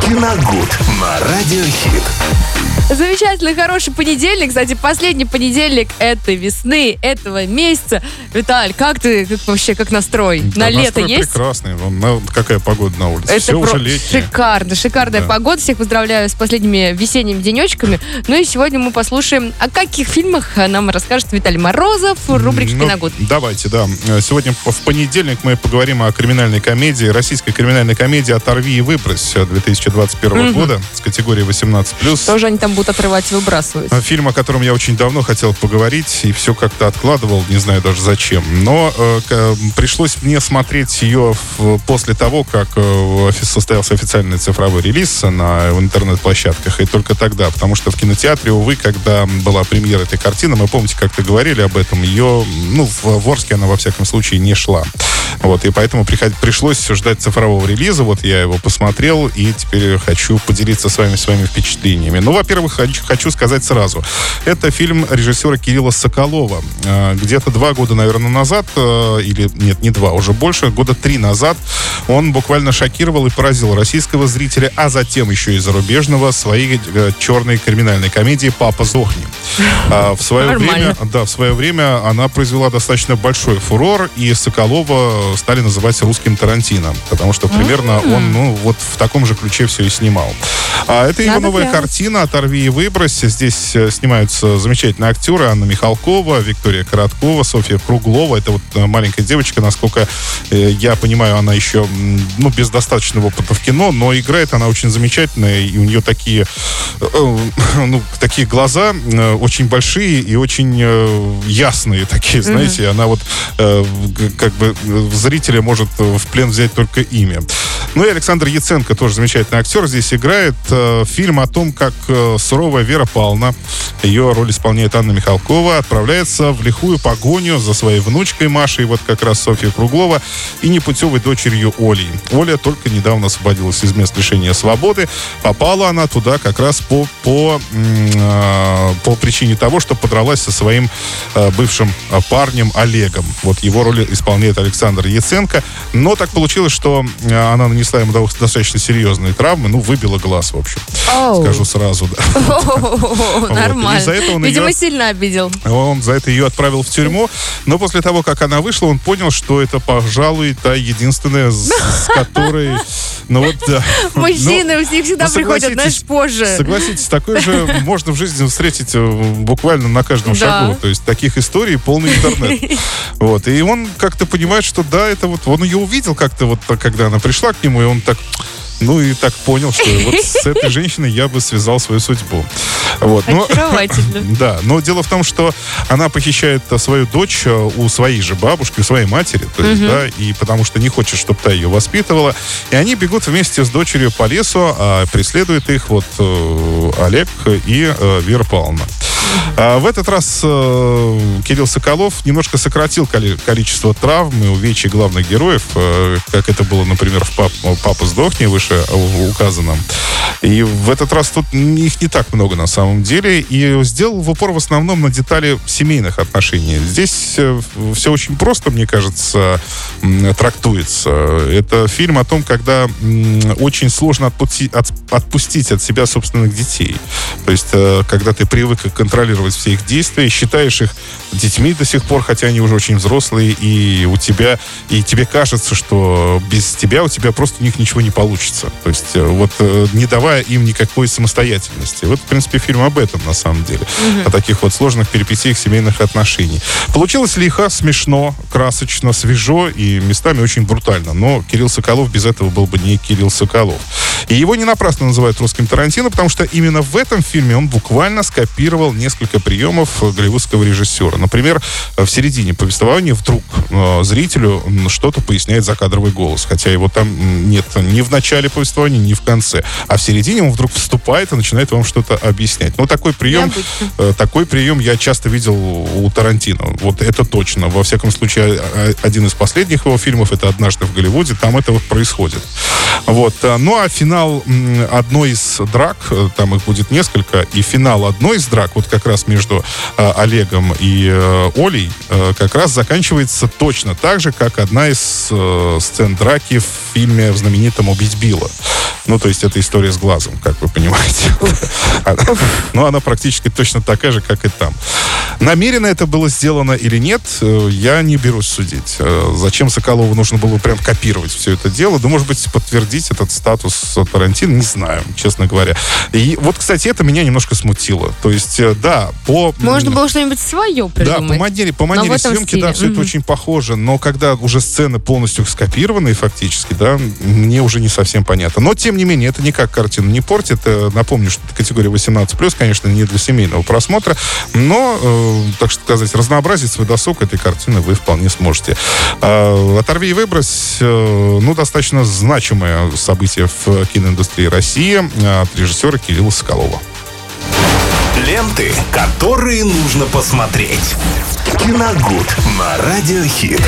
Киногуд на Радиохит. Замечательный, хороший понедельник. Кстати, последний понедельник этой весны, этого месяца. Виталь, как ты как вообще, как настрой? Да, на лето настрой есть? прекрасный. Вон, на- какая погода на улице. Это Все про- уже летнее. шикарно, шикарная Да. погода. Всех поздравляю с последними весенними денечками. Ну и сегодня мы послушаем, о каких фильмах нам расскажет Виталий Морозов в рубрике Ну, «Киногуд». Давайте, да. Сегодня в понедельник мы поговорим о криминальной комедии, российской криминальной комедии «Оторви и выбрось» 2021 года с категорией 18+. Тоже они там будут отрывать и выбрасывать. Э, Фильм, о котором я очень давно хотел поговорить и все как-то откладывал, не знаю даже зачем. Но э, к- пришлось мне смотреть ее в- после того, как э, состоялся официальный цифровой релиз на в интернет-площадках. И только тогда, потому что в кинотеатре, увы, когда была премьера этой картины, мы помните, как-то говорили об этом, ее, ну, в, в Орске она во всяком случае не шла. Вот, и поэтому приход- пришлось ждать цифрового релиза. Вот я его посмотрел, и теперь хочу поделиться с вами своими впечатлениями. Ну, во-первых, хочу, сказать сразу. Это фильм режиссера Кирилла Соколова. Э, Где-то два года, наверное, назад, э, или нет, не два, уже больше, года три назад, он буквально шокировал и поразил российского зрителя, а затем еще и зарубежного, своей э, черной криминальной комедии «Папа, сдохни». А, В свое Нормально. время да, в свое время она произвела достаточно большой фурор, и Соколова стали называть русским Тарантино, потому что примерно он, ну, вот в таком же ключе все и снимал. А это его Надо новая глянуть. картина «Оторви и выбрось». Здесь э, снимаются замечательные актеры Анна Михалкова, Виктория Короткова, Софья Круглова. Это вот э, маленькая девочка, насколько э, я понимаю, она еще, ну, без достаточного опыта в кино, но играет она очень замечательно, и у нее такие, ну, такие глаза очень большие и очень ясные такие, знаете, она вот как бы зрителя может в плен взять только имя. Ну и Александр Яценко, тоже замечательный актер, здесь играет э, фильм о том, как э, суровая Вера Павловна, ее роль исполняет Анна Михалкова, отправляется в лихую погоню за своей внучкой Машей, вот как раз Софья Круглова, и непутевой дочерью Олей. Оля только недавно освободилась из мест лишения свободы. Попала она туда как раз по, по, э, по причине того, что подралась со своим бывшим парнем Олегом. Вот его роль исполняет Александр Яценко. Но так получилось, что она нанесла ему до- достаточно серьезные травмы, ну, выбила глаз, в общем. Оу. Скажу сразу, да. О, Нормально. Он Видимо, ее- сильно обидел. Он за это ее отправил в тюрьму, но после того, как она вышла, он понял, что это, пожалуй, та единственная, с с которой... Ну вот, да. Мужчины, у них всегда ну, приходят, знаешь, позже. Согласитесь, такое же можно в жизни встретить э, буквально на каждом шагу. То есть таких историй полный интернет. Вот. И он как-то понимает, что да, это вот... Он ее увидел как-то вот, когда она пришла к нему, и он так... Ну и так понял, что вот с этой женщиной я бы связал свою судьбу. Вот. Но- да, но дело в том, что она похищает а, свою дочь а, у своей же бабушки, у своей матери, то есть, да, и потому что не хочет, чтобы та ее воспитывала. И они бегут вместе с дочерью по лесу, а преследует их вот э, Олег и э, Вера Павловна. А в этот раз э, Кирилл Соколов немножко сократил коли- количество травм и увечий главных героев, э, как это было, например, в «Пап- «Папа сдохни», выше указанном. И в этот раз тут их не так много на самом деле. И сделал в упор в основном на детали семейных отношений. Здесь все очень просто, мне кажется, трактуется. Это фильм о том, когда очень сложно отпусти- от- отпустить от себя собственных детей. То есть, э, когда ты привык контролировать все их действия, считаешь их детьми до сих пор, хотя они уже очень взрослые, и у тебя, и тебе кажется, что без тебя у тебя просто у них ничего не получится. То есть, э, вот э, не давая им никакой самостоятельности. Вот, в принципе, фильм об этом, на самом деле. О таких вот сложных перипетиях семейных отношений. Получилось лихо, смешно, красочно, свежо и местами очень брутально. Но Кирилл Соколов без этого был бы не Кирилл Соколов. И его не напрасно называют русским Тарантино, потому что именно в этом фильме он буквально скопировал несколько приемов э, голливудского режиссера. Например, э, в середине повествования вдруг э, зрителю что-то поясняет закадровый голос. Хотя его там нет ни в начале повествования, ни в конце. А в середине он вдруг вступает и начинает вам что-то объяснять. Ну, такой прием, э, такой прием я часто видел у Тарантино. Вот это точно. Во всяком случае, один из последних его фильмов, это «Однажды в Голливуде», там это вот происходит. Вот. а, Ну, а финал м, одной из драк, э, там их будет несколько, и финал одной из драк, вот как раз между э, Олегом и э, Олей э, как раз заканчивается точно так же, как одна из э, сцен драки в фильме в знаменитом «Убить Билла». Ну, то есть это история с глазом, как вы понимаете. Но она практически точно такая же, как и там. Намеренно это было сделано или нет, э, я не берусь судить. Э, зачем Соколову нужно было прям копировать все это дело? Да, может быть, подтвердить этот статус Тарантино, не знаю, честно говоря. И вот, кстати, это меня немножко смутило. То есть, э, да, по... Можно было что-нибудь свое придумать. Да, по манере, по манере съемки, стиле. да, все mm-hmm. это очень похоже. Но когда уже сцены полностью скопированы фактически, да, мне уже не совсем понятно. Но, тем не менее, это никак картину не портит. Напомню, что это категория 18+, конечно, не для семейного просмотра, но, э, так сказать, разнообразить свой досуг этой картины вы вполне сможете. Э, «Оторви и выбрось», э, ну, достаточно значимое событие в киноиндустрии России от режиссера Кирилла Соколова. Ленты, которые нужно посмотреть. Киногуд на Радиохит.